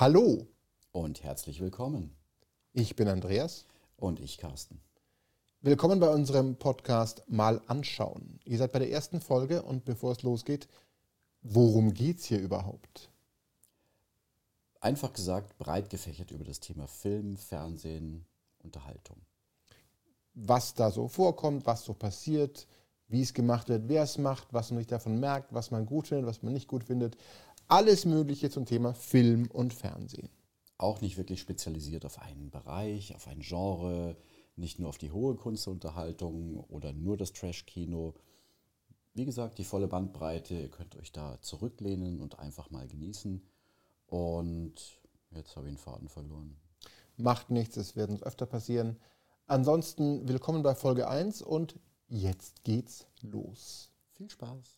Hallo, Und herzlich willkommen. ich bin Andreas. Und ich, Carsten. Willkommen bei unserem Podcast Mal anschauen. Ihr seid bei der ersten Folge und bevor es losgeht, worum geht's hier überhaupt? Einfach gesagt, breit gefächert über das Thema Film, Fernsehen, Unterhaltung. Was da so vorkommt, was so passiert, wie es gemacht wird, wer es macht, was man sich davon merkt, was man gut findet, was man nicht gut findet. Alles Mögliche zum Thema Film und Fernsehen. Auch nicht wirklich spezialisiert auf einen Bereich, auf ein Genre, nicht nur auf die hohe Kunstunterhaltung oder nur das Trash-Kino. Wie gesagt, die volle Bandbreite. Ihr könnt euch da zurücklehnen und einfach mal genießen. Und jetzt habe ich den Faden verloren. Macht nichts, es wird uns öfter passieren. Ansonsten willkommen bei Folge 1 und jetzt geht's los. Viel Spaß.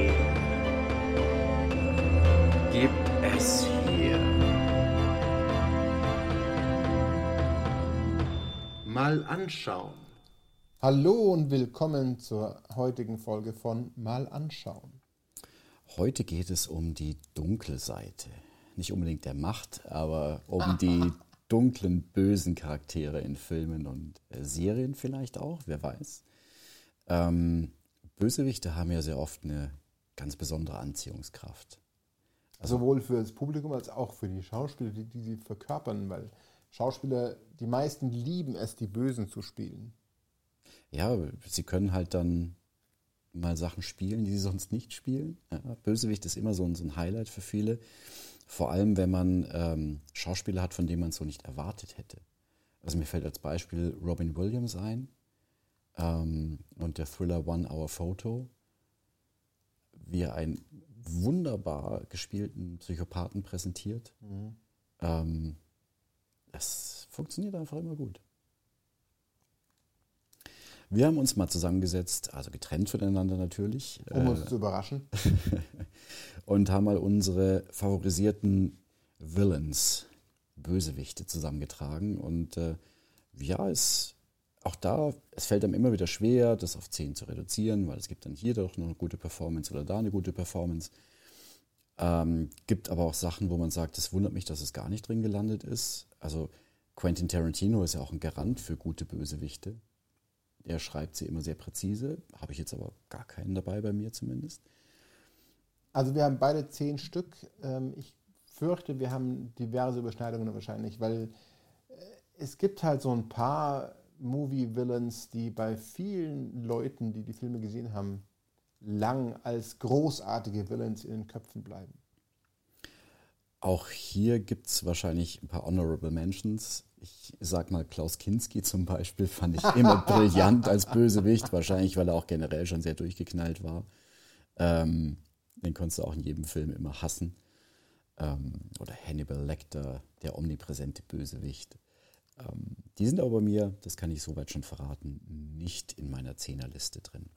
Mal anschauen. Hallo und willkommen zur heutigen Folge von Mal anschauen. Heute geht es um die dunkle Seite. Nicht unbedingt der Macht, aber um die dunklen, bösen Charaktere in Filmen und äh, Serien vielleicht auch, wer weiß. Ähm, Bösewichte haben ja sehr oft eine ganz besondere Anziehungskraft. Sowohl für das Publikum als auch für die Schauspieler, die, die sie verkörpern, weil Schauspieler, die meisten lieben es, die Bösen zu spielen. Ja, sie können halt dann mal Sachen spielen, die sie sonst nicht spielen. Ja, Bösewicht ist immer so ein, so ein Highlight für viele. Vor allem, wenn man ähm, Schauspieler hat, von denen man es so nicht erwartet hätte. Also mir fällt als Beispiel Robin Williams ein ähm, und der Thriller One Hour Photo, wie er einen wunderbar gespielten Psychopathen präsentiert. Ähm, das funktioniert einfach immer gut. Wir haben uns mal zusammengesetzt, also getrennt voneinander natürlich, Um uns zu überraschen. und haben mal unsere favorisierten Villains, Bösewichte zusammengetragen. Und äh, ja, es, auch da, es fällt einem immer wieder schwer, das auf 10 zu reduzieren, weil es gibt dann hier doch noch eine gute Performance oder da eine gute Performance. Ähm, gibt aber auch Sachen, wo man sagt, es wundert mich, dass es gar nicht drin gelandet ist. Also Quentin Tarantino ist ja auch ein Garant für gute Bösewichte. Er schreibt sie immer sehr präzise, habe ich jetzt aber gar keinen dabei bei mir zumindest. Also wir haben beide zehn Stück. Ähm, Ich fürchte, wir haben diverse Überschneidungen wahrscheinlich, weil äh, es gibt halt so ein paar Movie-Villains, die bei vielen Leuten, die die Filme gesehen haben, lang als großartige Villains in den Köpfen bleiben. Auch hier gibt es wahrscheinlich ein paar Honorable Mentions. Ich sag mal, Klaus Kinski zum Beispiel fand ich immer brillant als Bösewicht, wahrscheinlich, weil er auch generell schon sehr durchgeknallt war. Ähm, den konntest du auch in jedem Film immer hassen. Ähm, oder Hannibal Lecter, der omnipräsente Bösewicht. Ähm, die sind aber bei mir, das kann ich soweit schon verraten, nicht in meiner Zehnerliste drin.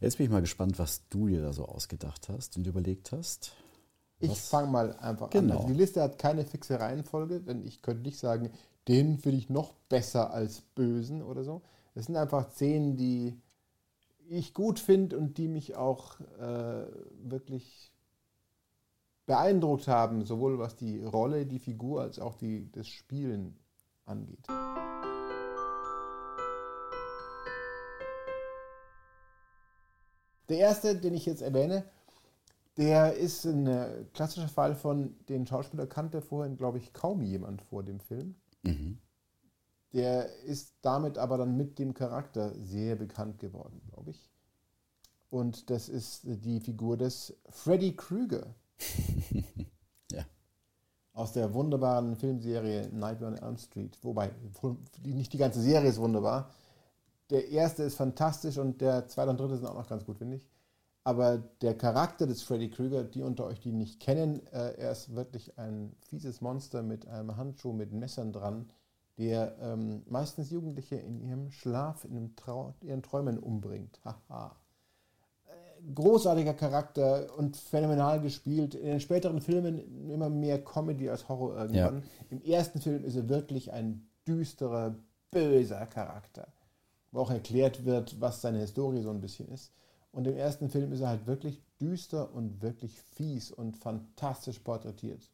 Jetzt bin ich mal gespannt, was du dir da so ausgedacht hast und überlegt hast. Ich fange mal einfach Genau. an. Also die Liste hat keine fixe Reihenfolge, denn ich könnte nicht sagen, den finde ich noch besser als Bösen oder so. Es sind einfach Szenen, die ich gut finde und die mich auch äh, wirklich beeindruckt haben, sowohl was die Rolle, die Figur als auch die, das Spielen angeht. Der erste, den ich jetzt erwähne, der ist ein äh, klassischer Fall von den Schauspieler kannte vorhin, glaube ich, kaum jemand vor dem Film. Mhm. Der ist damit aber dann mit dem Charakter sehr bekannt geworden, glaube ich. Und das ist die Figur des Freddy Krueger Ja. aus der wunderbaren Filmserie Nightmare on Elm Street. Wobei, nicht die ganze Serie ist wunderbar. Der erste ist fantastisch und der zweite und dritte sind auch noch ganz gut, finde ich. Aber der Charakter des Freddy Krueger, die unter euch, die ihn nicht kennen, äh, er ist wirklich ein fieses Monster mit einem Handschuh mit Messern dran, der ähm, meistens Jugendliche in ihrem Schlaf, in Trau ihren Träumen umbringt. Haha. Äh, großartiger Charakter und phänomenal gespielt. In den späteren Filmen immer mehr Comedy als Horror irgendwann. Ja. Im ersten Film ist er wirklich ein düsterer, böser Charakter, wo auch erklärt wird, was seine Historie so ein bisschen ist. Und im ersten Film ist er halt wirklich düster und wirklich fies und fantastisch porträtiert.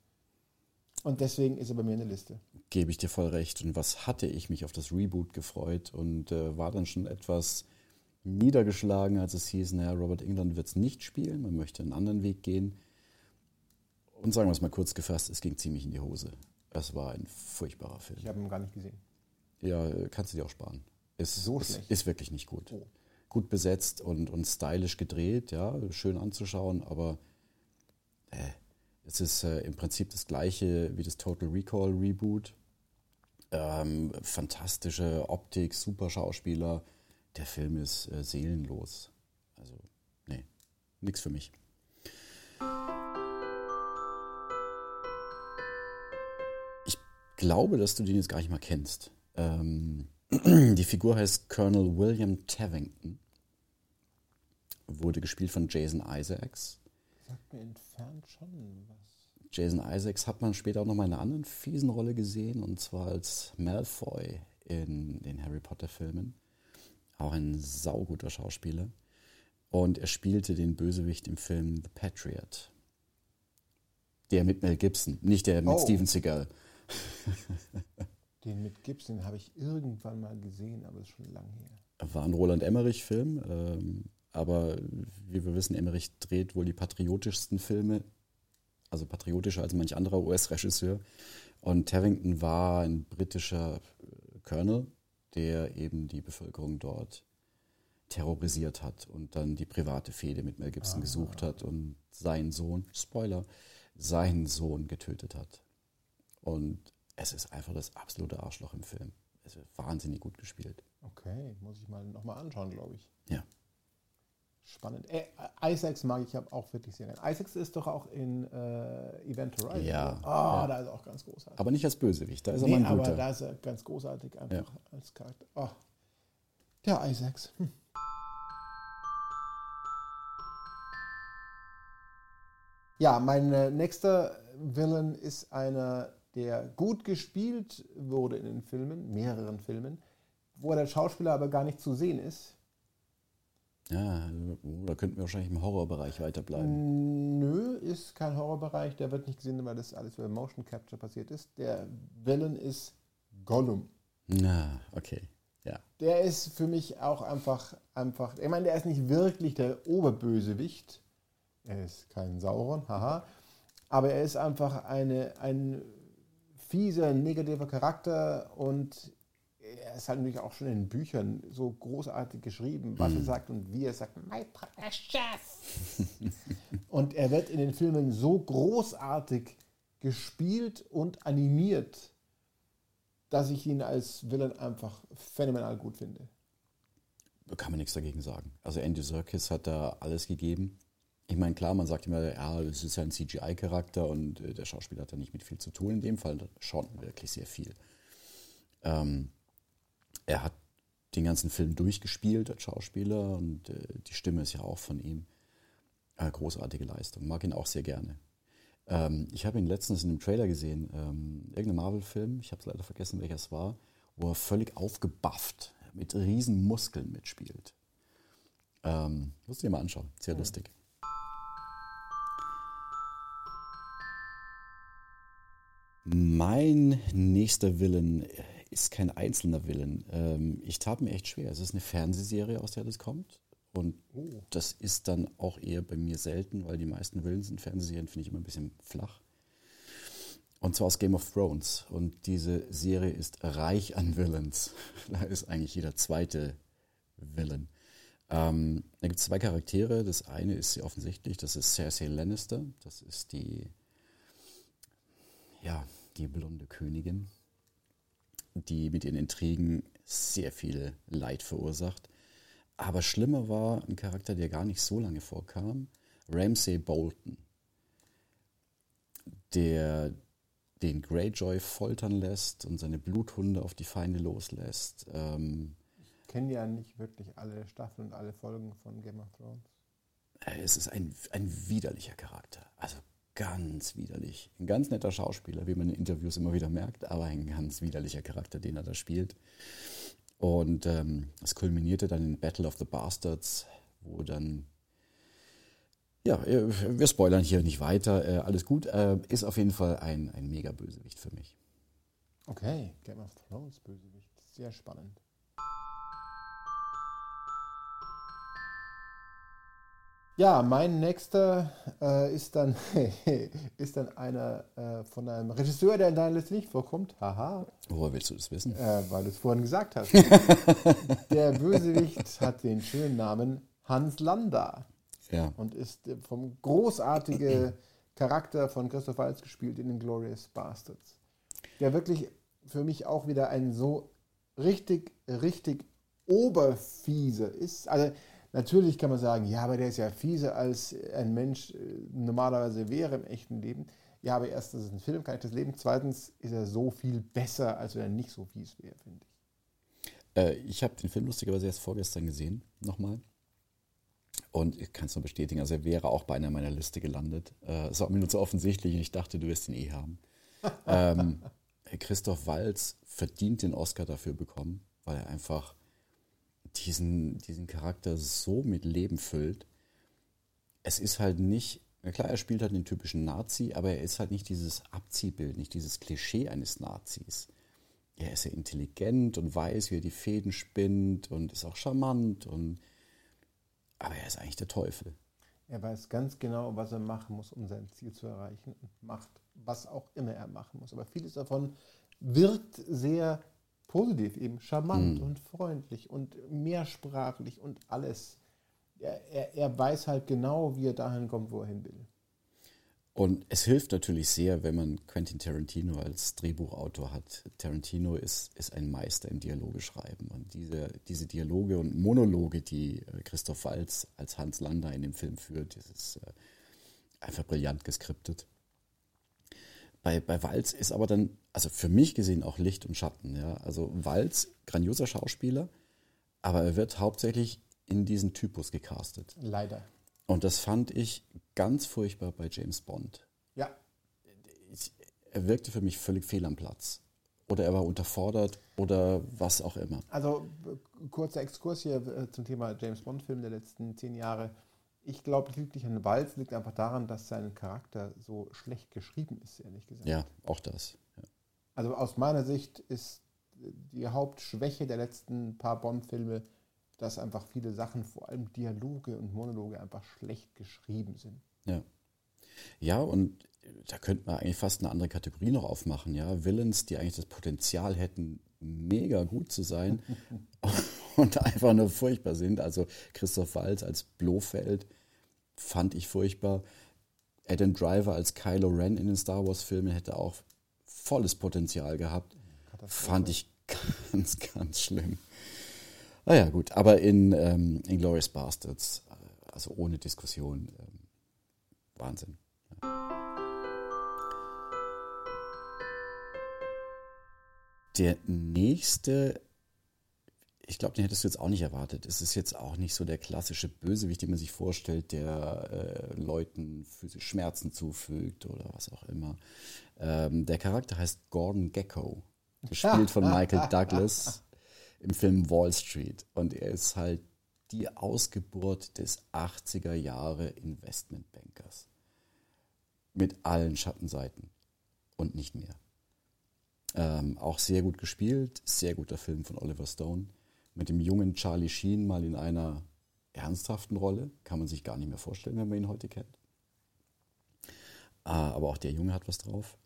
Und deswegen ist er bei mir in der Liste. Gebe ich dir voll recht. Und was hatte ich mich auf das Reboot gefreut und äh, war dann schon etwas niedergeschlagen, als es hieß, naja, Robert England wird es nicht spielen, man möchte einen anderen Weg gehen. Und sagen wir es mal kurz gefasst, es ging ziemlich in die Hose. Es war ein furchtbarer Film. Ich habe ihn gar nicht gesehen. Ja, kannst du dir auch sparen. Es, so es ist wirklich nicht gut. Oh gut besetzt und, und stylisch gedreht, ja, schön anzuschauen, aber äh, es ist äh, im Prinzip das gleiche wie das Total Recall Reboot. Ähm, fantastische Optik, super Schauspieler. Der Film ist äh, seelenlos. Also, nee, nichts für mich. Ich glaube, dass du den jetzt gar nicht mal kennst. Ähm, die Figur heißt Colonel William Tavington. Wurde gespielt von Jason Isaacs. Sagt mir entfernt schon was. Jason Isaacs hat man später auch noch mal in einer anderen fiesen Rolle gesehen, und zwar als Malfoy in den Harry Potter-Filmen. Auch ein sauguter Schauspieler. Und er spielte den Bösewicht im Film The Patriot. Der mit Mel Gibson, nicht der mit oh. Steven Seagal. Den mit Gibson habe ich irgendwann mal gesehen, aber ist schon lang her. War ein Roland Emmerich-Film, ähm, aber wie wir wissen, Emmerich dreht wohl die patriotischsten Filme, also patriotischer als manch anderer US-Regisseur. Und Tarrington war ein britischer äh, Colonel, der eben die Bevölkerung dort terrorisiert hat und dann die private Fehde mit Mel Gibson ah. gesucht hat und seinen Sohn, Spoiler, seinen Sohn getötet hat. Und es ist einfach das absolute Arschloch im Film. Es wird wahnsinnig gut gespielt. Okay, muss ich mal nochmal anschauen, glaube ich. Ja. Spannend. Äh, Isaacs mag ich auch wirklich sehr gerne. Isaacs ist doch auch in äh, Event Horizon. Ja. Oh, ja. da ist er auch ganz großartig. Aber nicht als Bösewicht, da ist nee, er mal ein guter. aber da ist er ganz großartig einfach ja. als Charakter. Oh. Der Isaacs. Hm. Ja, mein äh, nächster Villain ist einer, der gut gespielt wurde in den Filmen, mehreren Filmen, wo der Schauspieler aber gar nicht zu sehen ist. Ja, da könnten wir wahrscheinlich im Horrorbereich weiterbleiben. Nö, ist kein Horrorbereich, der wird nicht gesehen, weil das alles über Motion Capture passiert ist. Der Villain ist Gollum. Na, okay. Ja. Der ist für mich auch einfach, einfach, ich meine, der ist nicht wirklich der Oberbösewicht. Er ist kein Sauron, haha. Aber er ist einfach eine, ein fieser, negativer Charakter und er ist halt natürlich auch schon in Büchern so großartig geschrieben, was mhm. er sagt und wie er sagt, my precious. und er wird in den Filmen so großartig gespielt und animiert, dass ich ihn als Villain einfach phänomenal gut finde. Da kann man nichts dagegen sagen. Also Andy Serkis hat da alles gegeben. Ich meine, klar, man sagt immer, ja, es ist ja ein CGI-Charakter und äh, der Schauspieler hat da nicht mit viel zu tun. In dem Fall schon wirklich sehr viel. Ähm, er hat den ganzen Film durchgespielt als Schauspieler und äh, die Stimme ist ja auch von ihm. Äh, großartige Leistung. Mag ihn auch sehr gerne. Ähm, ich habe ihn letztens in einem Trailer gesehen, ähm, irgendein Marvel-Film, ich habe es leider vergessen, welcher es war, wo er völlig aufgebufft mit riesen Muskeln mitspielt. Ähm, musst du dir mal anschauen, sehr ja. lustig. Mein nächster Willen ist kein einzelner Willen. Ähm, ich tat mir echt schwer. Es ist eine Fernsehserie, aus der das kommt. Und oh. das ist dann auch eher bei mir selten, weil die meisten Willen sind Fernsehserien, finde ich immer ein bisschen flach. Und zwar aus Game of Thrones. Und diese Serie ist reich an Villains. Da ist eigentlich jeder zweite Villain. Ähm, da gibt es zwei Charaktere. Das eine ist sehr offensichtlich, das ist Cersei Lannister. Das ist die ja, die blonde Königin, die mit ihren Intrigen sehr viel Leid verursacht. Aber schlimmer war ein Charakter, der gar nicht so lange vorkam, Ramsay Bolton, der den Greyjoy foltern lässt und seine Bluthunde auf die Feinde loslässt. Ähm, ich kenne ja nicht wirklich alle Staffeln und alle Folgen von Game of Thrones. Äh, es ist ein, ein widerlicher Charakter. Also ganz widerlich. Ein ganz netter Schauspieler, wie man in Interviews immer wieder merkt, aber ein ganz widerlicher Charakter, den er da spielt. Und ähm, es kulminierte dann in Battle of the Bastards, wo dann ja, äh, wir spoilern hier nicht weiter. Äh, alles gut. Äh, ist auf jeden Fall ein, ein mega Bösewicht für mich. Okay, Game of Thrones Bösewicht. Sehr spannend. Ja, mein nächster äh, ist, dann, ist dann einer äh, von einem Regisseur, der in deiner Liste nicht vorkommt. Haha. Woher willst du das wissen? Äh, weil du es vorhin gesagt hast. der Bösewicht hat den schönen Namen Hans Landa. Ja. Und ist vom großartigen Charakter von Christoph Waltz gespielt in den Glorious Bastards. Der wirklich für mich auch wieder ein so richtig, richtig oberfiese ist. Also natürlich kann man sagen, ja, aber der ist ja fieser als ein Mensch äh, normalerweise wäre im echten Leben. Ja, aber erstens ist es ein Film, kann ich das leben. Zweitens ist er so viel besser, als wenn er nicht so fies wäre, finde ich. Äh, ich habe den Film lustigerweise erst vorgestern gesehen, nochmal. Und ich kann es nur bestätigen, also er wäre auch bei einer meiner Liste gelandet. Äh, es war mir nur zu offensichtlich und ich dachte, du wirst ihn eh haben. ähm, Christoph Walz verdient den Oscar dafür bekommen, weil er einfach diesen, diesen Charakter so mit Leben füllt. Es ist halt nicht, na klar, er spielt halt den typischen Nazi, aber er ist halt nicht dieses Abziehbild, nicht dieses Klischee eines Nazis. Er ist ja intelligent und weiß, wie er die Fäden spinnt und ist auch charmant und aber er ist eigentlich der Teufel. Er weiß ganz genau, was er machen muss, um sein Ziel zu erreichen und macht, was auch immer er machen muss. Aber vieles davon wirkt sehr positiv, eben charmant mhm. und freundlich und mehrsprachlich und alles. Er, er, er weiß halt genau, wie er dahin kommt, wo er hin will. Und es hilft natürlich sehr, wenn man Quentin Tarantino als Drehbuchautor hat. Tarantino ist, ist ein Meister im Dialoge schreiben. Und diese, diese Dialoge und Monologe, die äh, Christoph Waltz als Hans Lander in dem Film führt, das ist äh, einfach brillant geskriptet. Bei, bei Walz ist aber dann, also für mich gesehen auch Licht und Schatten. Ja? Also Walz, grandioser Schauspieler, aber er wird hauptsächlich in diesen Typus gecastet. Leider. Und das fand ich ganz furchtbar bei James Bond. Ja. Ich, er wirkte für mich völlig fehl am Platz. Oder er war unterfordert oder was auch immer. Also kurzer Exkurs hier äh, zum Thema James Bond-Film der letzten zehn Jahre. Ich glaube, das liegt nicht an Walz, liegt einfach daran, dass sein Charakter so schlecht geschrieben ist, ehrlich gesagt. Ja, auch das. Ja. Also aus meiner Sicht ist die Hauptschwäche der letzten paar Bond-Filme dass einfach viele Sachen, vor allem Dialoge und Monologe, einfach schlecht geschrieben sind. Ja. Ja, und da könnte man eigentlich fast eine andere Kategorie noch aufmachen, ja. Villains, die eigentlich das Potenzial hätten, mega gut zu sein und einfach nur furchtbar sind. Also Christoph Waltz als Blofeld fand ich furchtbar. Adam Driver als Kylo Ren in den Star Wars-Filmen hätte auch volles Potenzial gehabt. Fand ich ganz, ganz schlimm. Naja, ah gut, aber in ähm, Inglourious Bastards, äh, also ohne Diskussion, ähm, Wahnsinn. Der nächste, ich glaube, den hättest du jetzt auch nicht erwartet. Es ist jetzt auch nicht so der klassische Bösewicht, den man sich vorstellt, der äh, Leuten physisch Schmerzen zufügt oder was auch immer. Ähm, der Charakter heißt Gordon Gecko, gespielt von Michael Douglas im Film Wall Street. Und er ist halt die Ausgeburt des 80er Jahre Investmentbankers. Mit allen Schattenseiten und nicht mehr. Ähm, auch sehr gut gespielt, sehr guter Film von Oliver Stone. Mit dem jungen Charlie Sheen mal in einer ernsthaften Rolle. Kann man sich gar nicht mehr vorstellen, wenn man ihn heute kennt. Äh, aber auch der Junge hat was drauf.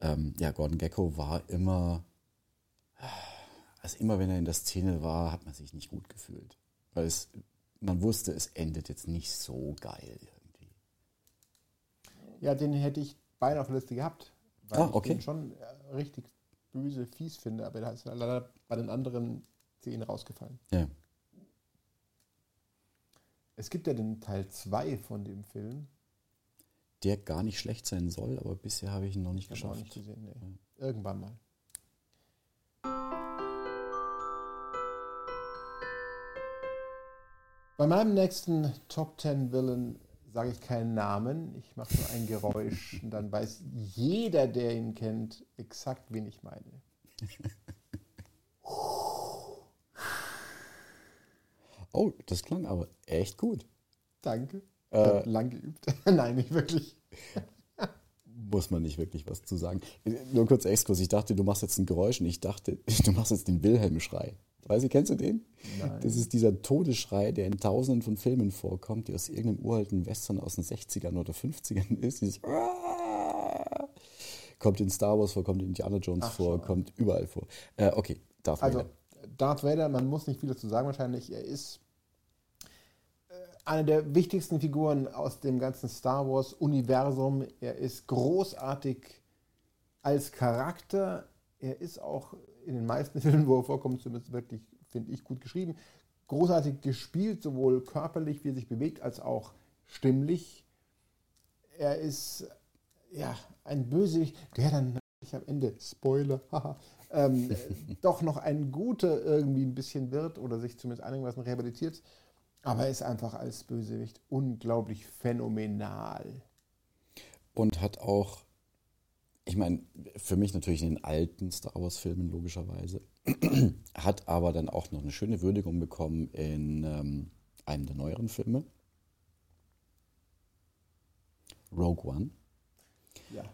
Ähm, ja, Gordon Gecko war immer also immer wenn er in der Szene war, hat man sich nicht gut gefühlt. Weil es, man wusste, es endet jetzt nicht so geil irgendwie. Ja, den hätte ich beinahe auf der Liste gehabt. Weil ah, okay. ich den schon äh, richtig böse, fies finde, aber da ist leider bei den anderen Szenen rausgefallen. Ja. Es gibt ja den Teil 2 von dem Film. der gar nicht schlecht sein soll, aber bisher habe ich ihn noch nicht Ich habe auch geschafft. nicht gesehen, nee. Irgendwann mal. Bei meinem nächsten Top 10 Villain sage ich keinen Namen, ich mache nur ein Geräusch und dann weiß jeder, der ihn kennt, exakt, wen ich meine. Oh, das klang aber echt gut. Danke. Ich Äh, lang geübt. Nein, nicht wirklich. muss man nicht wirklich was zu sagen. Nur kurz Exkurs. Ich dachte, du machst jetzt ein Geräusch und ich dachte, du machst jetzt den Wilhelm-Schrei. Weißt du, kennst du den? Nein. Das ist dieser Todesschrei, der in tausenden von Filmen vorkommt, die aus irgendeinem uralten Western aus den 60ern oder 50ern ist. Dieses kommt in Star Wars vor, kommt in Indiana Jones Ach, vor, schau. kommt überall vor. Äh, okay, Darth Also, Vader. Darth Vader, man muss nicht viel dazu sagen wahrscheinlich. Er ist äh, eine der wichtigsten Figuren aus dem ganzen Star Wars-Universum. Er ist großartig als Charakter. Er ist auch in den meisten Filmen, wo er vorkommt, zumindest wirklich, finde ich, gut geschrieben. Großartig gespielt, sowohl körperlich, wie er sich bewegt, als auch stimmlich. Er ist ja ein Bösewicht, der dann natürlich am Ende, Spoiler, haha, ähm, äh, doch noch ein guter irgendwie ein bisschen wird oder sich zumindest einigermaßen rehabilitiert. Aber er ist einfach als Bösewicht unglaublich phänomenal. Und hat auch, ich meine, für mich natürlich in den alten Star Wars-Filmen logischerweise, hat aber dann auch noch eine schöne Würdigung bekommen in ähm, einem der neueren Filme. Rogue One. Ja.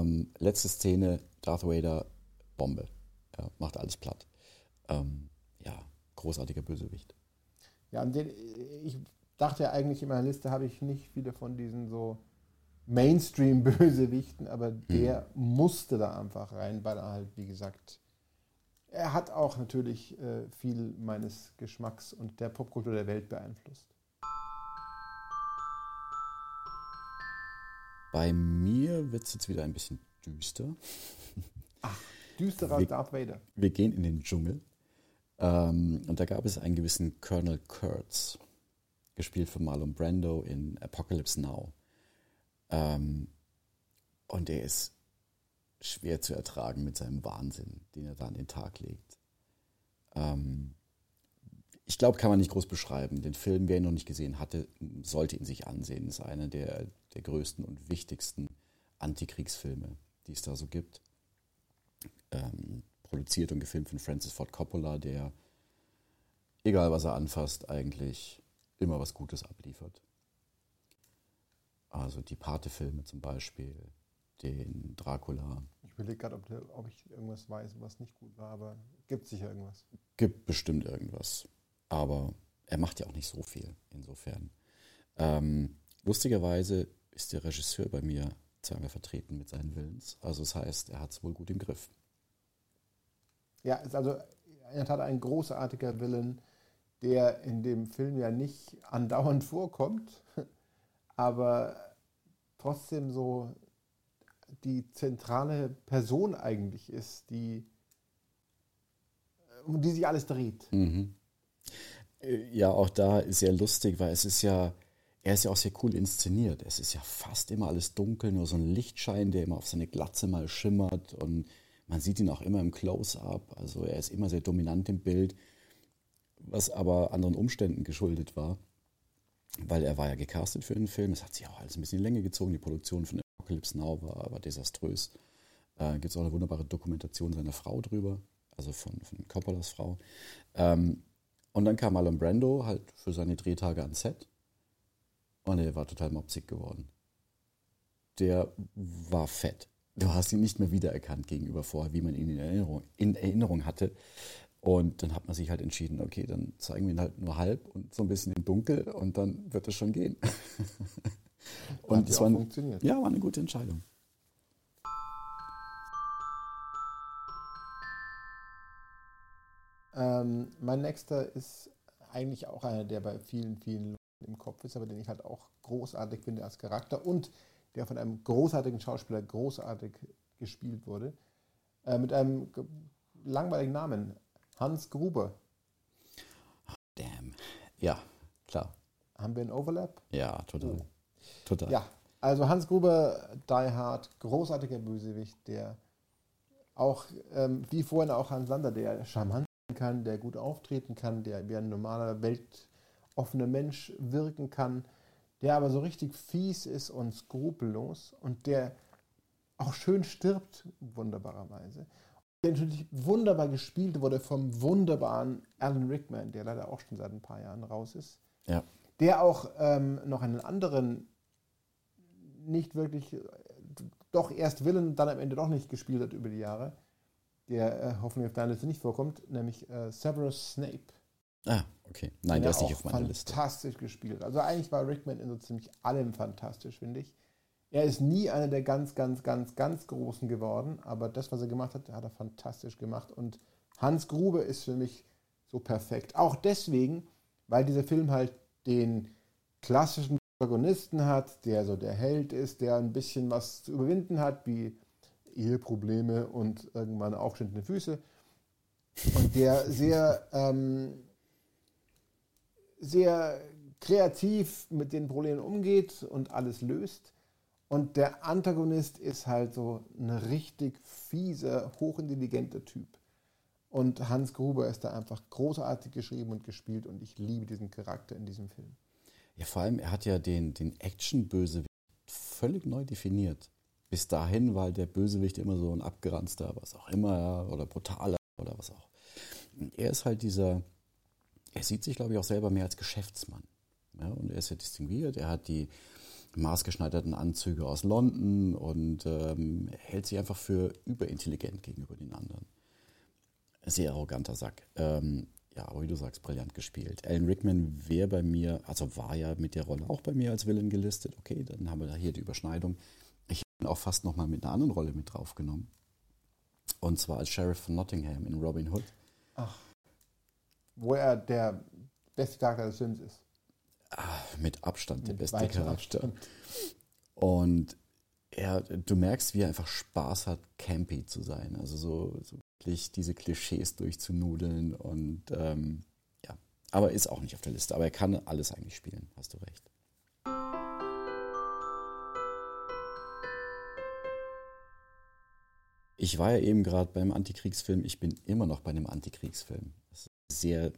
Ähm, letzte Szene, Darth Vader, Bombe. Ja, macht alles platt. Ähm, ja, großartiger Bösewicht. Ja, und den, ich dachte ja eigentlich in meiner Liste habe ich nicht viele von diesen so Mainstream-Bösewichten, aber der musste da einfach rein, weil er halt, wie gesagt, er hat auch natürlich äh, viel meines Geschmacks und der Popkultur der Welt beeinflusst. Bei mir wird es jetzt wieder ein bisschen düster. Düsterer Wie- Darth Vader. Wir gehen in den Dschungel. Ähm, und da gab es einen gewissen Colonel Kurtz, gespielt von Marlon Brando in Apocalypse Now. Ähm, und er ist schwer zu ertragen mit seinem Wahnsinn, den er da an den Tag legt. Ähm, ich glaube, kann man nicht groß beschreiben. Den Film, wer ihn noch nicht gesehen hatte, sollte ihn sich ansehen. ist einer der, der größten und wichtigsten Antikriegsfilme, die es da so gibt ähm, produziert und gefilmt von Francis Ford Coppola, der, egal was er anfasst, eigentlich immer was Gutes abliefert. Also die Pate-Filme zum Beispiel, den Dracula. Ich überlege gerade, ob, ob ich irgendwas weiß, was nicht gut war, aber gibt sicher irgendwas. Gibt bestimmt irgendwas. Aber er macht ja auch nicht so viel, insofern. Ähm, lustigerweise ist der Regisseur bei mir zweimal vertreten mit seinen Willens. Also das heißt, er hat es wohl gut im Griff. Ja, ist also in der Tat ein großartiger Villain, der in dem Film ja nicht andauernd vorkommt, aber trotzdem so die zentrale Person eigentlich ist, die um die sich alles dreht. Mhm. Äh, Ja, auch da ist sehr lustig, weil es ist ja, er ist ja auch sehr cool inszeniert. Es ist ja fast immer alles dunkel, nur so ein Lichtschein, der immer auf seine Glatze mal schimmert und man sieht ihn auch immer im Close-up. Also er ist immer sehr dominant im Bild, was aber anderen Umständen geschuldet war, weil er war ja gecastet für den Film. Es hat sich auch alles ein bisschen in Länge gezogen. Die Produktion von Apocalypse Now war, war desaströs. Äh, Gibt es auch eine wunderbare Dokumentation seiner Frau drüber, also von, von Coppolas Frau. Ähm, und dann kam Marlon Brando halt für seine Drehtage ans Set und er war total mopsig geworden. Der war fett. Du hast ihn nicht mehr wiedererkannt gegenüber vorher, wie man ihn in Erinnerung, in Erinnerung hatte. Und dann hat man sich halt entschieden, okay, dann zeigen wir ihn halt nur halb und so ein bisschen im Dunkel und dann wird es schon gehen. und Hat ja war, funktioniert. ja, war eine gute Entscheidung. Ähm, mein nächster ist eigentlich auch einer, der bei vielen, vielen Leuten im Kopf ist, aber den ich halt auch großartig finde als Charakter und der von einem großartigen Schauspieler großartig gespielt wurde. Äh, mit einem ge- langweiligen Namen. Hans Gruber. Damn. Ja, klar. Haben wir einen Overlap? Ja, total. Oh. Total. Ja, Also Hans Gruber, Die Hard, großartiger Bösewicht, der auch, ähm, wie vorhin auch Hans Lander, der charmant sein kann, der gut auftreten kann, der wie ein normaler, weltoffener Mensch wirken kann, der aber so richtig fies ist und skrupellos und der auch schön stirbt, wunderbarerweise. Der natürlich wunderbar gespielt wurde vom wunderbaren Alan Rickman, der leider auch schon seit ein paar Jahren raus ist. Ja. Der auch ähm, noch einen anderen, nicht wirklich, doch erst Villain, dann am Ende doch nicht gespielt hat über die Jahre, der äh, hoffentlich auf deiner Liste nicht vorkommt, nämlich äh, Severus Snape. Ah, okay. Nein, der ist nicht auf meiner Liste. Fantastisch gespielt. Also eigentlich war Rickman in so ziemlich allem fantastisch, finde ich. Er ist nie einer der ganz, ganz, ganz, ganz Großen geworden, aber das, was er gemacht hat, hat er fantastisch gemacht. Und Hans Grube ist für mich so perfekt. Auch deswegen, weil dieser Film halt den klassischen Protagonisten hat, der so der Held ist, der ein bisschen was zu überwinden hat, wie Eheprobleme und irgendwann aufgeschnittene Füße. Und der sehr, ähm, sehr kreativ mit den Problemen umgeht und alles löst. Und der Antagonist ist halt so ein richtig fieser, hochintelligenter Typ. Und Hans Gruber ist da einfach großartig geschrieben und gespielt und ich liebe diesen Charakter in diesem Film. Ja, vor allem, er hat ja den, den Action-Bösewicht völlig neu definiert. Bis dahin war der Bösewicht immer so ein abgeranzter, was auch immer, oder brutaler oder was auch. Und er ist halt dieser, er sieht sich, glaube ich, auch selber mehr als Geschäftsmann. Ja, und er ist ja distinguiert, er hat die, maßgeschneiderten Anzüge aus London und ähm, hält sich einfach für überintelligent gegenüber den anderen. Sehr arroganter Sack. Ähm, ja, aber wie du sagst, brillant gespielt. Alan Rickman wäre bei mir, also war ja mit der Rolle auch bei mir als Villain gelistet. Okay, dann haben wir da hier die Überschneidung. Ich ihn auch fast nochmal mit einer anderen Rolle mit draufgenommen. Und zwar als Sheriff von Nottingham in Robin Hood. Ach. Wo er der beste Charakter des Films ist. Ah, mit Abstand der Mit beste Charakter. Abstand. Und er, du merkst, wie er einfach Spaß hat, campy zu sein. Also so, so wirklich diese Klischees durchzunudeln und ähm, ja. Aber ist auch nicht auf der Liste. Aber er kann alles eigentlich spielen, hast du recht. Ich war ja eben gerade beim Antikriegsfilm. Ich bin immer noch bei einem Antikriegsfilm. Das sehr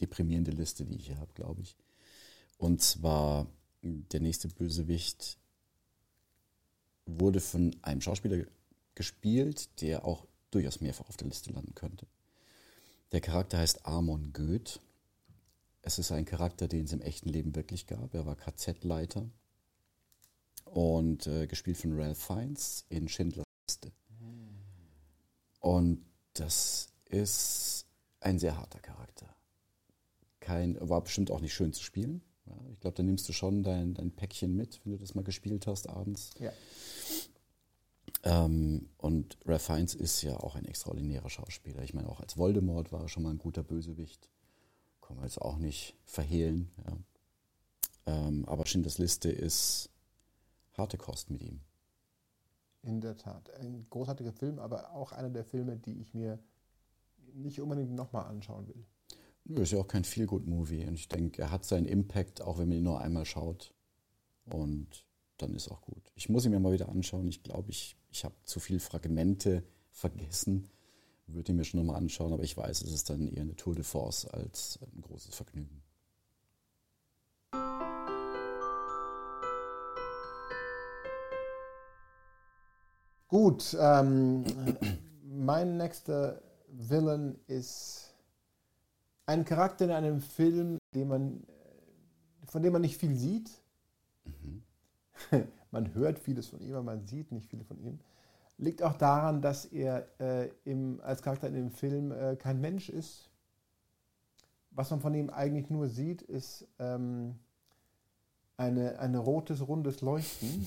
deprimierende Liste, die ich hier habe, glaube ich. Und zwar der nächste Bösewicht wurde von einem Schauspieler gespielt, der auch durchaus mehrfach auf der Liste landen könnte. Der Charakter heißt Amon Goeth. Es ist ein Charakter, den es im echten Leben wirklich gab. Er war KZ-Leiter und äh, gespielt von Ralph Fiennes in Schindlers Liste. Und das ist ein sehr harter Charakter. Kein, war bestimmt auch nicht schön zu spielen. Ja, ich glaube, da nimmst du schon dein, dein Päckchen mit, wenn du das mal gespielt hast abends. Ja. Ähm, und Ralph Fiennes ist ja auch ein extraordinärer Schauspieler. Ich meine, auch als Voldemort war er schon mal ein guter Bösewicht. Können wir jetzt auch nicht verhehlen. Ja. Ähm, aber Schindlers Liste ist harte Kost mit ihm. In der Tat. Ein großartiger Film, aber auch einer der Filme, die ich mir nicht unbedingt nochmal anschauen will. Nö, Ist ja auch kein Feel-Good-Movie. Und ich denke, er hat seinen Impact, auch wenn man ihn nur einmal schaut. Und dann ist auch gut. Ich muss ihn mir mal wieder anschauen. Ich glaube, ich, ich habe zu viele Fragmente vergessen. Würde ihn mir schon nochmal anschauen, aber ich weiß, es ist dann eher eine Tour de Force als ein großes Vergnügen. Gut, ähm, mein nächster Villain ist ein Charakter in einem Film, den man, von dem man nicht viel sieht. man hört vieles von ihm, aber man sieht nicht viel von ihm. Liegt auch daran, dass er äh, im, als Charakter in dem Film äh, kein Mensch ist. Was man von ihm eigentlich nur sieht, ist ähm, eine, ein rotes, rundes Leuchten.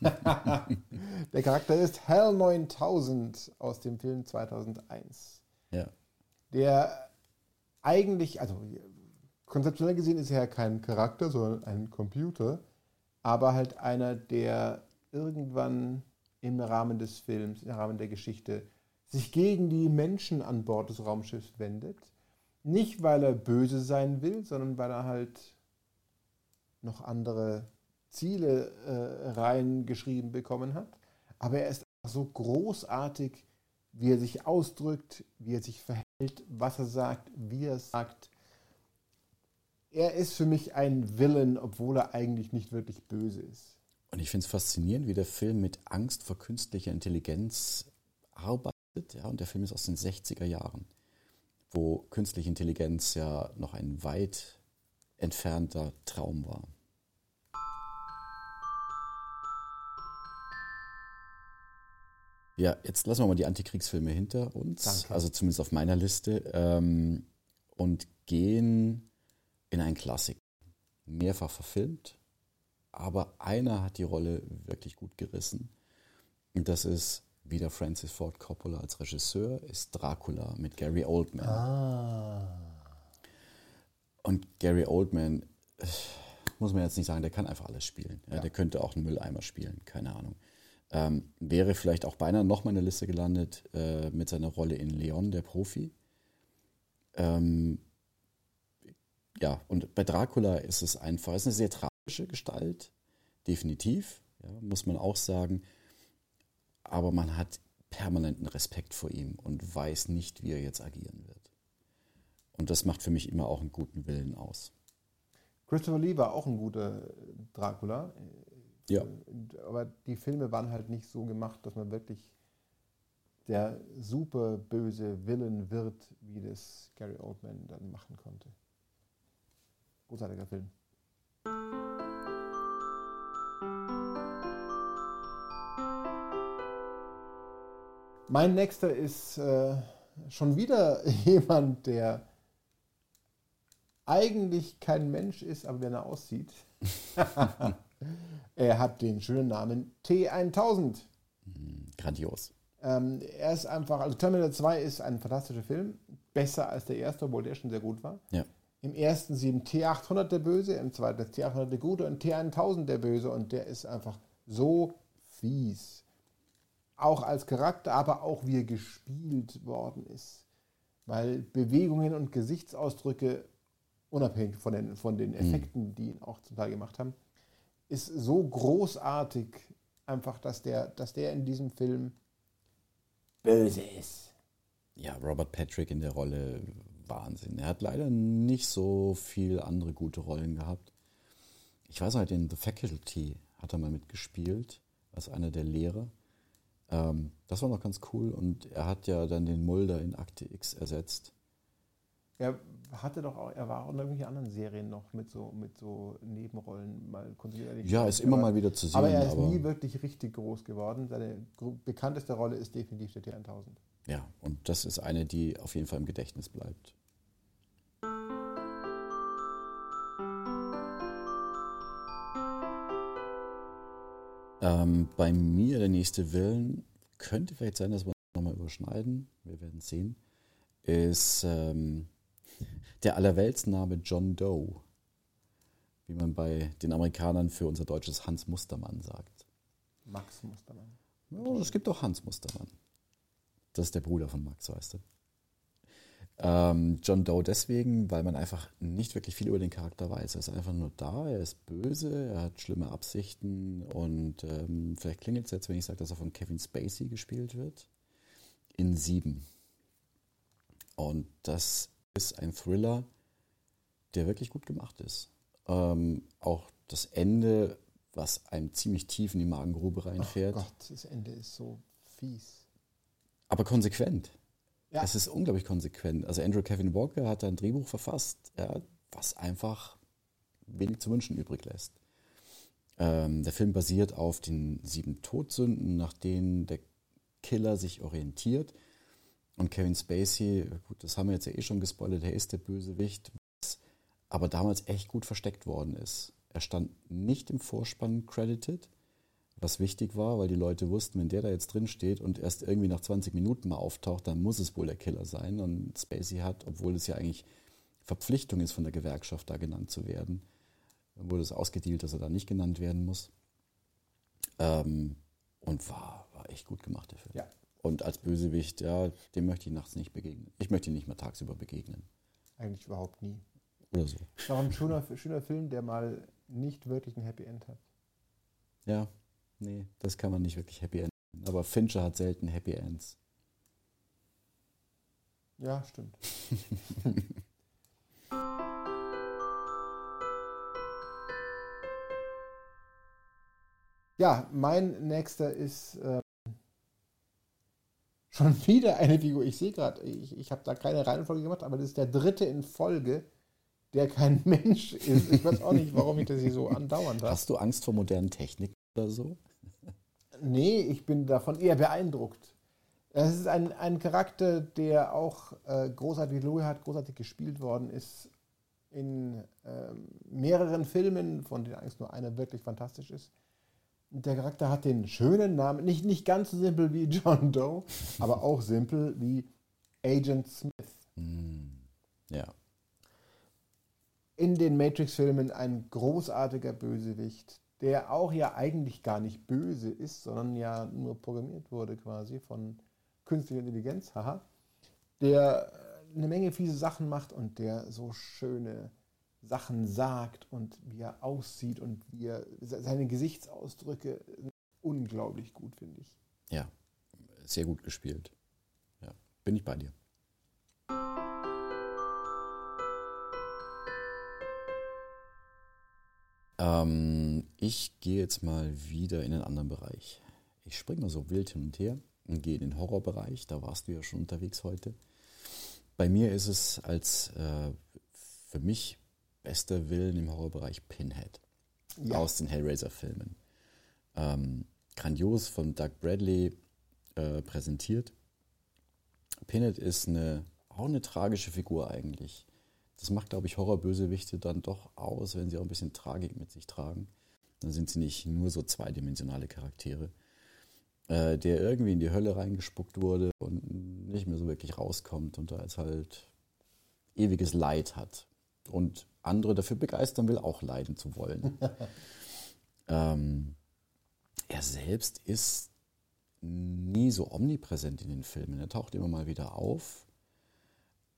Der Charakter ist Hell 9000 aus dem Film 2001. Ja. Der eigentlich, also konzeptionell gesehen ist er ja kein Charakter, sondern ein Computer, aber halt einer, der irgendwann im Rahmen des Films, im Rahmen der Geschichte sich gegen die Menschen an Bord des Raumschiffs wendet. Nicht, weil er böse sein will, sondern weil er halt noch andere Ziele äh, reingeschrieben bekommen hat. Aber er ist so großartig, wie er sich ausdrückt, wie er sich verhält, was er sagt, wie er es sagt. Er ist für mich ein Villain, obwohl er eigentlich nicht wirklich böse ist. Und ich finde es faszinierend, wie der Film mit Angst vor künstlicher Intelligenz arbeitet. Ja, und der Film ist aus den 60er Jahren, wo künstliche Intelligenz ja noch ein weit entfernter Traum war. Ja, jetzt lassen wir mal die Antikriegsfilme hinter uns, Danke. also zumindest auf meiner Liste, ähm, und gehen in einen Klassik. Mehrfach verfilmt, aber einer hat die Rolle wirklich gut gerissen. Und das ist wieder Francis Ford Coppola als Regisseur, ist Dracula mit Gary Oldman. Ah. Und Gary Oldman, äh, muss man jetzt nicht sagen, der kann einfach alles spielen. Ja, Ja. Der könnte auch einen Mülleimer spielen, keine Ahnung. Ähm, wäre vielleicht auch beinahe noch mal in der Liste gelandet äh, mit seiner Rolle in Leon, der Profi. Ähm, ja, und bei Dracula ist es einfach, ist eine sehr tragische Gestalt, definitiv, ja, muss man auch sagen. Aber man hat permanenten Respekt vor ihm und weiß nicht, wie er jetzt agieren wird. Und das macht für mich immer auch einen guten Willen aus. Christopher Lee war auch ein guter Dracula. Ja. Aber die Filme waren halt nicht so gemacht, dass man wirklich der super böse Villain wird, wie das Gary Oldman dann machen konnte. Großartiger Film. Mein nächster ist äh, schon wieder jemand, der eigentlich kein Mensch ist, aber wenn er aussieht. er hat den schönen Namen T1000. Grandios. Ähm, er ist einfach, also Terminator 2 ist ein fantastischer Film, besser als der erste, obwohl der schon sehr gut war. Ja. Im ersten sie T800 der Böse, im zweiten ist T800 der Gute und T1000 der Böse und der ist einfach so fies. Auch als Charakter, aber auch wie er gespielt worden ist. Weil Bewegungen und Gesichtsausdrücke, unabhängig von den, von den Effekten, die ihn auch zum Teil gemacht haben, ist so großartig, einfach, dass der, dass der in diesem Film böse ist. Ja, Robert Patrick in der Rolle, Wahnsinn. Er hat leider nicht so viel andere gute Rollen gehabt. Ich weiß halt, in The Faculty hat er mal mitgespielt, als einer der Lehrer. Ähm, das war noch ganz cool und er hat ja dann den Mulder in Akte X ersetzt. Er hatte doch auch, er war auch in irgendwelchen anderen Serien noch mit so, mit so Nebenrollen mal kontinuierlich. Ja, ist immer Aber- mal wieder zu sehen. Aber er ist nie wirklich richtig groß geworden. Seine bekannteste Rolle ist definitiv der T1000. Ja, und das ist eine, die auf jeden Fall im Gedächtnis bleibt. Ähm, bei mir der nächste Willen, könnte vielleicht sein, dass wir nochmal überschneiden, wir werden sehen, ist ähm, der Allerweltsname John Doe, wie man bei den Amerikanern für unser deutsches Hans Mustermann sagt. Max Mustermann. Ja, es gibt auch Hans Mustermann. Das ist der Bruder von Max, weißt du. Ähm, John Doe deswegen, weil man einfach nicht wirklich viel über den Charakter weiß. Er ist einfach nur da, er ist böse, er hat schlimme Absichten und ähm, vielleicht klingelt es jetzt, wenn ich sage, dass er von Kevin Spacey gespielt wird. In Sieben. Und das ist ein Thriller, der wirklich gut gemacht ist. Ähm, auch das Ende, was einem ziemlich tief in die Magengrube reinfährt. Oh Gott, das Ende ist so fies. Aber konsequent. Ja. Es ist unglaublich konsequent. Also Andrew Kevin Walker hat da ein Drehbuch verfasst, ja, was einfach wenig zu wünschen übrig lässt. Ähm, der Film basiert auf den sieben Todsünden, nach denen der Killer sich orientiert. Und Kevin Spacey, gut, das haben wir jetzt ja eh schon gespoilert, er ist der Bösewicht, was aber damals echt gut versteckt worden ist. Er stand nicht im Vorspann credited, was wichtig war, weil die Leute wussten, wenn der da jetzt drin steht und erst irgendwie nach 20 Minuten mal auftaucht, dann muss es wohl der Killer sein. Und Spacey hat, obwohl es ja eigentlich Verpflichtung ist von der Gewerkschaft, da genannt zu werden, wurde es ausgedealt, dass er da nicht genannt werden muss. Ähm, und war, war echt gut gemacht, Film. Ja. Und als Bösewicht, ja, dem möchte ich nachts nicht begegnen. Ich möchte ihn nicht mal tagsüber begegnen. Eigentlich überhaupt nie. Oder so. Ist auch ein schöner, schöner Film, der mal nicht wirklich ein Happy End hat. Ja, nee, das kann man nicht wirklich Happy End. Aber Fincher hat selten Happy Ends. Ja, stimmt. ja, mein nächster ist äh, schon wieder eine Figur. Ich sehe gerade, ich, ich habe da keine Reihenfolge gemacht, aber das ist der dritte in Folge, der kein Mensch ist. Ich weiß auch nicht, warum ich das hier so andauernd habe. Hast du Angst vor modernen Techniken oder so? Nee, ich bin davon eher beeindruckt. Es ist ein, ein Charakter, der auch äh, großartig, Louis hat großartig gespielt worden ist in äh, mehreren Filmen, von denen eigentlich nur einer wirklich fantastisch ist. Der Charakter hat den schönen Namen, nicht, nicht ganz so simpel wie John Doe, aber auch simpel wie Agent Smith. Hm. Ja. In den Matrix-Filmen ein großartiger Bösewicht, der auch ja eigentlich gar nicht böse ist, sondern ja nur programmiert wurde quasi von künstlicher Intelligenz, haha, der eine Menge fiese Sachen macht und der so schöne Sachen sagt und wie er aussieht und wie er seine Gesichtsausdrücke unglaublich gut, finde ich. Ja, sehr gut gespielt. Ja, bin ich bei dir. Ähm, ich gehe jetzt mal wieder in einen anderen Bereich. Ich springe mal so wild hin und her und gehe in den Horrorbereich. Da warst du ja schon unterwegs heute. Bei mir ist es als äh, für mich bester Willen im Horrorbereich Pinhead ja. aus den Hellraiser-Filmen. Ähm, grandios von Doug Bradley äh, präsentiert. Pinhead ist eine, auch eine tragische Figur eigentlich. Das macht, glaube ich, Horrorbösewichte dann doch aus, wenn sie auch ein bisschen Tragik mit sich tragen. Dann sind sie nicht nur so zweidimensionale Charaktere. Äh, der irgendwie in die Hölle reingespuckt wurde und nicht mehr so wirklich rauskommt und da jetzt halt ewiges Leid hat. Und andere dafür begeistern will, auch leiden zu wollen. ähm, er selbst ist nie so omnipräsent in den Filmen. Er taucht immer mal wieder auf.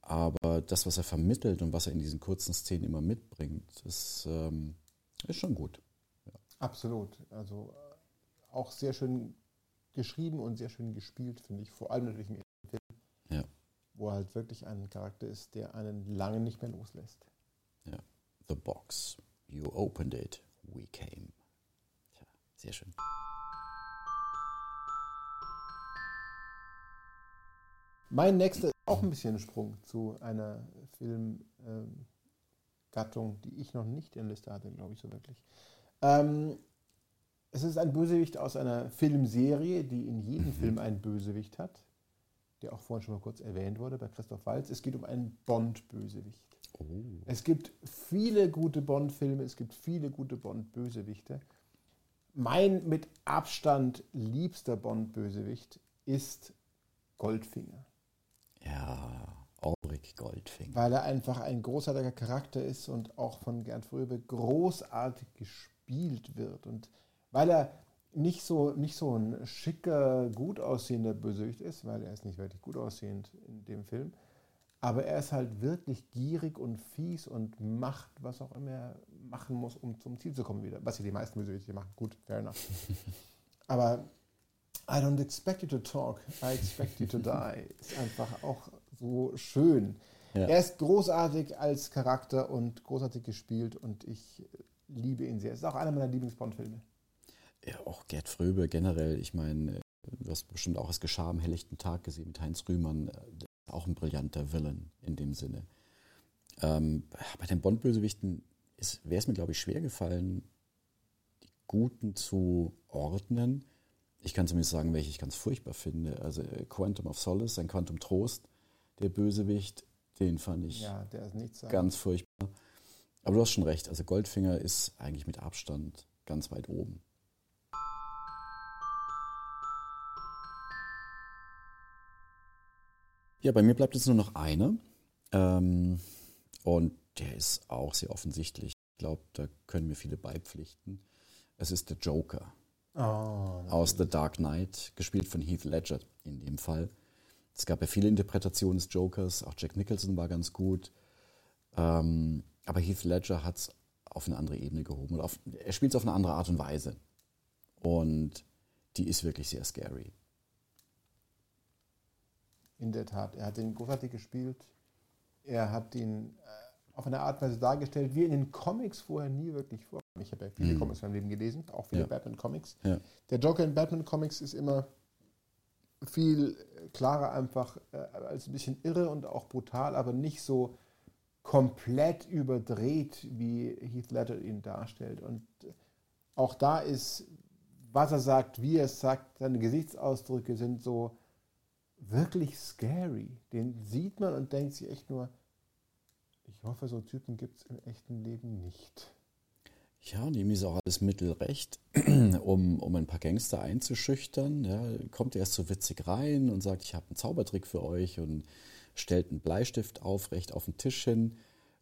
Aber das, was er vermittelt und was er in diesen kurzen Szenen immer mitbringt, ist, ähm, ist schon gut. Ja. Absolut. Also äh, auch sehr schön geschrieben und sehr schön gespielt, finde ich. Vor allem natürlich im Film. Ja. Wo er halt wirklich ein Charakter ist, der einen lange nicht mehr loslässt. Ja. The box. You opened it. We came. Tja, sehr schön. Mein nächster ist auch ein bisschen ein Sprung zu einer Filmgattung, ähm, die ich noch nicht in der Liste hatte, glaube ich, so wirklich. Ähm, es ist ein Bösewicht aus einer Filmserie, die in jedem mhm. Film einen Bösewicht hat, der auch vorhin schon mal kurz erwähnt wurde bei Christoph Waltz. Es geht um einen Bond-Bösewicht. Oh. Es gibt viele gute Bond-Filme, es gibt viele gute Bond-Bösewichte. Mein mit Abstand liebster Bond-Bösewicht ist Goldfinger. Ja, Ulrich Goldfinger. Weil er einfach ein großartiger Charakter ist und auch von Gerd Fröbe großartig gespielt wird. Und weil er nicht so, nicht so ein schicker, gut aussehender Bösewicht ist, weil er ist nicht wirklich gut aussehend in dem Film, aber er ist halt wirklich gierig und fies und macht, was auch immer er machen muss, um zum Ziel zu kommen wieder. Was ja die meisten Bösewichte machen. Gut, fair enough. aber I don't expect you to talk, I expect you to die. Ist einfach auch so schön. Ja. Er ist großartig als Charakter und großartig gespielt und ich liebe ihn sehr. Es ist auch einer meiner Lieblings-Bond-Filme. Ja, auch Gerd Fröbe generell. Ich meine, du hast bestimmt auch das Geschah am helllichten Tag gesehen mit Heinz Rühmann. Auch ein brillanter Villain in dem Sinne. Ähm, bei den Bond-Bösewichten wäre es mir, glaube ich, schwer gefallen, die Guten zu ordnen ich kann zumindest sagen, welche ich ganz furchtbar finde. Also äh, Quantum of Solace, ein Quantum Trost, der Bösewicht, den fand ich ja, ganz furchtbar. Aber du hast schon recht, also Goldfinger ist eigentlich mit Abstand ganz weit oben. Ja, bei mir bleibt jetzt nur noch einer. Ähm, und der ist auch sehr offensichtlich. Ich glaube, da können mir viele beipflichten. Es ist der Joker. Oh, aus The Dark Knight, gespielt von Heath Ledger in dem Fall. Es gab ja viele Interpretationen des Jokers, auch Jack Nicholson war ganz gut. Ähm, aber Heath Ledger hat es auf eine andere Ebene gehoben. Auf, er spielt es auf eine andere Art und Weise. Und die ist wirklich sehr scary. In der Tat, er hat ihn großartig gespielt. Er hat ihn äh, auf eine Art und Weise dargestellt, wie in den Comics vorher nie wirklich vor. Ich habe ja viele Mhm. Comics in meinem Leben gelesen, auch viele Ja. Batman-Comics. Ja. Der Joker in Batman-Comics ist immer viel klarer einfach äh, als ein bisschen irre und auch brutal, aber nicht so komplett überdreht, wie Heath Ledger ihn darstellt. Und äh, auch da ist, was er sagt, wie er es sagt, seine Gesichtsausdrücke sind so wirklich scary. Den sieht man und denkt sich echt nur, ich hoffe, so Typen gibt es im echten Leben nicht. Ja, und ihm ist auch alles mittelrecht, um, um ein paar Gangster einzuschüchtern. Ja, kommt erst so witzig rein und sagt, ich habe einen Zaubertrick für euch und stellt einen Bleistift aufrecht auf den Tisch hin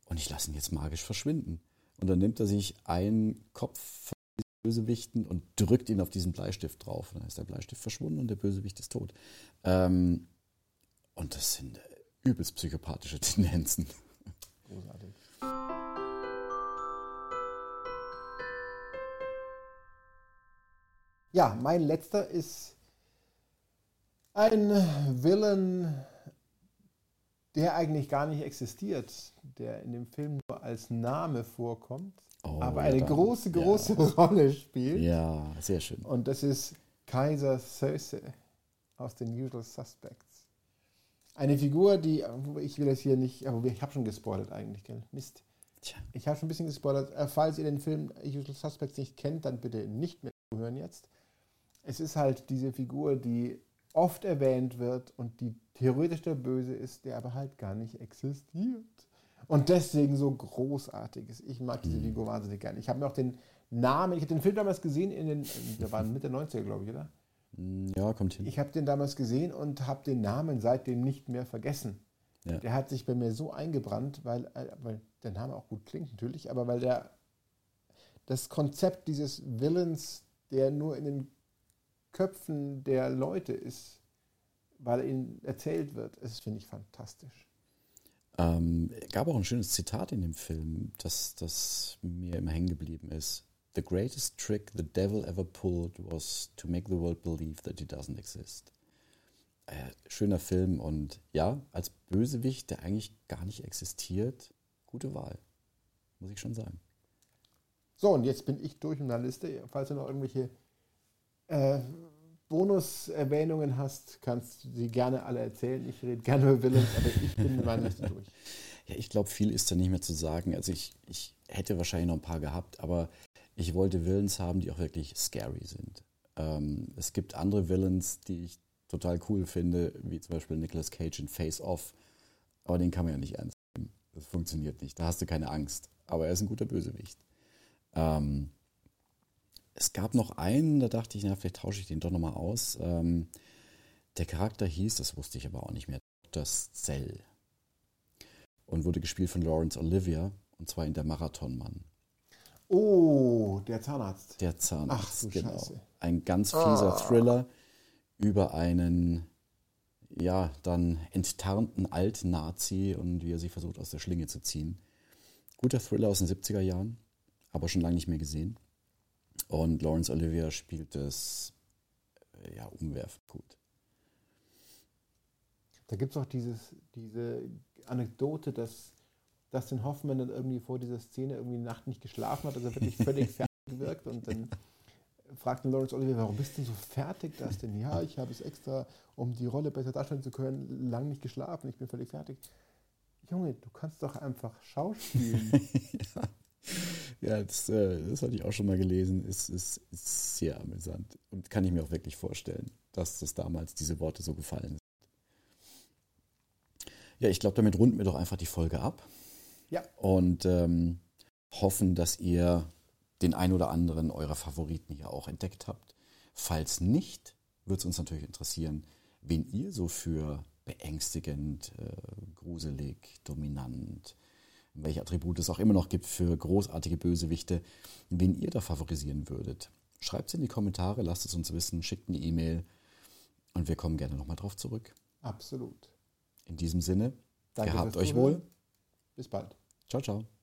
und ich lasse ihn jetzt magisch verschwinden. Und dann nimmt er sich einen Kopf Bösewichten und drückt ihn auf diesen Bleistift drauf. Und dann ist der Bleistift verschwunden und der Bösewicht ist tot. Ähm, und das sind äh, übelst psychopathische Tendenzen. Großartig. Ja, mein letzter ist ein Villain, der eigentlich gar nicht existiert, der in dem Film nur als Name vorkommt, Oh, aber ja, eine dann- große, ja. große Rolle spielt. Ja, sehr schön. Und das ist Kaiser Söze aus den Usual Suspects. Eine Figur, die, ich will das hier nicht, aber ich habe schon gespoilert eigentlich, gell? Mist. Tja. Ich habe schon ein bisschen gespoilert. Äh, Falls ihr den Film Usual Suspects nicht kennt, dann bitte nicht mehr zuhören jetzt. Es ist halt diese Figur, die oft erwähnt wird und die theoretisch der Böse ist, der aber halt gar nicht existiert. Und deswegen so großartig ist. Ich mag diese Figur wahnsinnig gerne. Ich habe mir auch den Namen, ich habe den Film damals gesehen, in den, der war Mitte 90er, glaube ich, oder? Mm, Ja, kommt hin. Ich habe den damals gesehen und habe den Namen seitdem nicht mehr vergessen. Ja. Der hat sich bei mir so eingebrannt, weil, äh, weil der Name auch gut klingt natürlich, aber weil der das Konzept dieses Villains, der nur in den Köpfen der Leute ist, weil ihnen erzählt wird, das finde ich fantastisch. Ähm, gab auch ein schönes Zitat in dem Film, das, das mir immer hängen geblieben ist. The greatest trick the devil ever pulled was to make the world believe that he doesn't exist. Äh, schöner Film und ja, als Bösewicht, der eigentlich gar nicht existiert, gute Wahl. Muss ich schon sagen. So, und jetzt bin ich durch in der Liste. Falls du noch irgendwelche äh, Bonuserwähnungen hast, kannst du sie gerne alle erzählen. Ich rede gerne über Villains, aber ich bin mit meiner Liste durch. Ja, ich glaube, viel ist da nicht mehr zu sagen. Also ich, ich hätte wahrscheinlich noch ein paar gehabt, aber ich wollte Villains haben, die auch wirklich scary sind. Ähm, es gibt andere Villains, die ich total cool finde, wie zum Beispiel Nicolas Cage in Face Off. Aber den kann man ja nicht ernst nehmen. Das funktioniert nicht. Da hast du keine Angst. Aber er ist ein guter Bösewicht. Ähm, es gab noch einen, da dachte ich, na, vielleicht tausche ich den doch nochmal aus. Ähm, der Charakter hieß, das wusste ich aber auch nicht mehr, Dr. Cell und wurde gespielt von Lawrence Olivia und zwar in der Marathonmann. Oh, der Zahnarzt. Der Zahnarzt, Ach genau. Scheiße. Ein ganz fieser Thriller über einen ja, dann enttarnten Alt-Nazi und wie er sich versucht aus der Schlinge zu ziehen. Guter Thriller aus den 70er Jahren, aber schon lange nicht mehr gesehen. Und Lawrence Olivia spielt es äh, ja umwerfend gut. Da gibt es auch dieses, diese Anekdote, dass Dustin Hoffman dann irgendwie vor dieser Szene irgendwie die Nacht nicht geschlafen hat, also wirklich völlig fertig wirkt und dann fragt Lawrence Olivier, warum bist du so fertig, Dustin? Ja, ich habe es extra, um die Rolle besser darstellen zu können, lang nicht geschlafen, ich bin völlig fertig. Junge, du kannst doch einfach schauspielen. Ja, das, äh, das hatte ich auch schon mal gelesen. Es ist, ist sehr amüsant und kann ich mir auch wirklich vorstellen, dass das damals diese Worte so gefallen sind. Ja, ich glaube, damit runden wir doch einfach die Folge ab ja, und ähm, hoffen, dass ihr den ein oder anderen eurer Favoriten hier auch entdeckt habt. Falls nicht, würde es uns natürlich interessieren, wen ihr so für beängstigend, äh, gruselig, dominant, welche Attribute es auch immer noch gibt für großartige Bösewichte, wen ihr da favorisieren würdet. Schreibt es in die Kommentare, lasst es uns wissen, schickt eine E-Mail und wir kommen gerne nochmal drauf zurück. absolut. In diesem Sinne, Danke gehabt euch wohl. Bis bald. Ciao, ciao.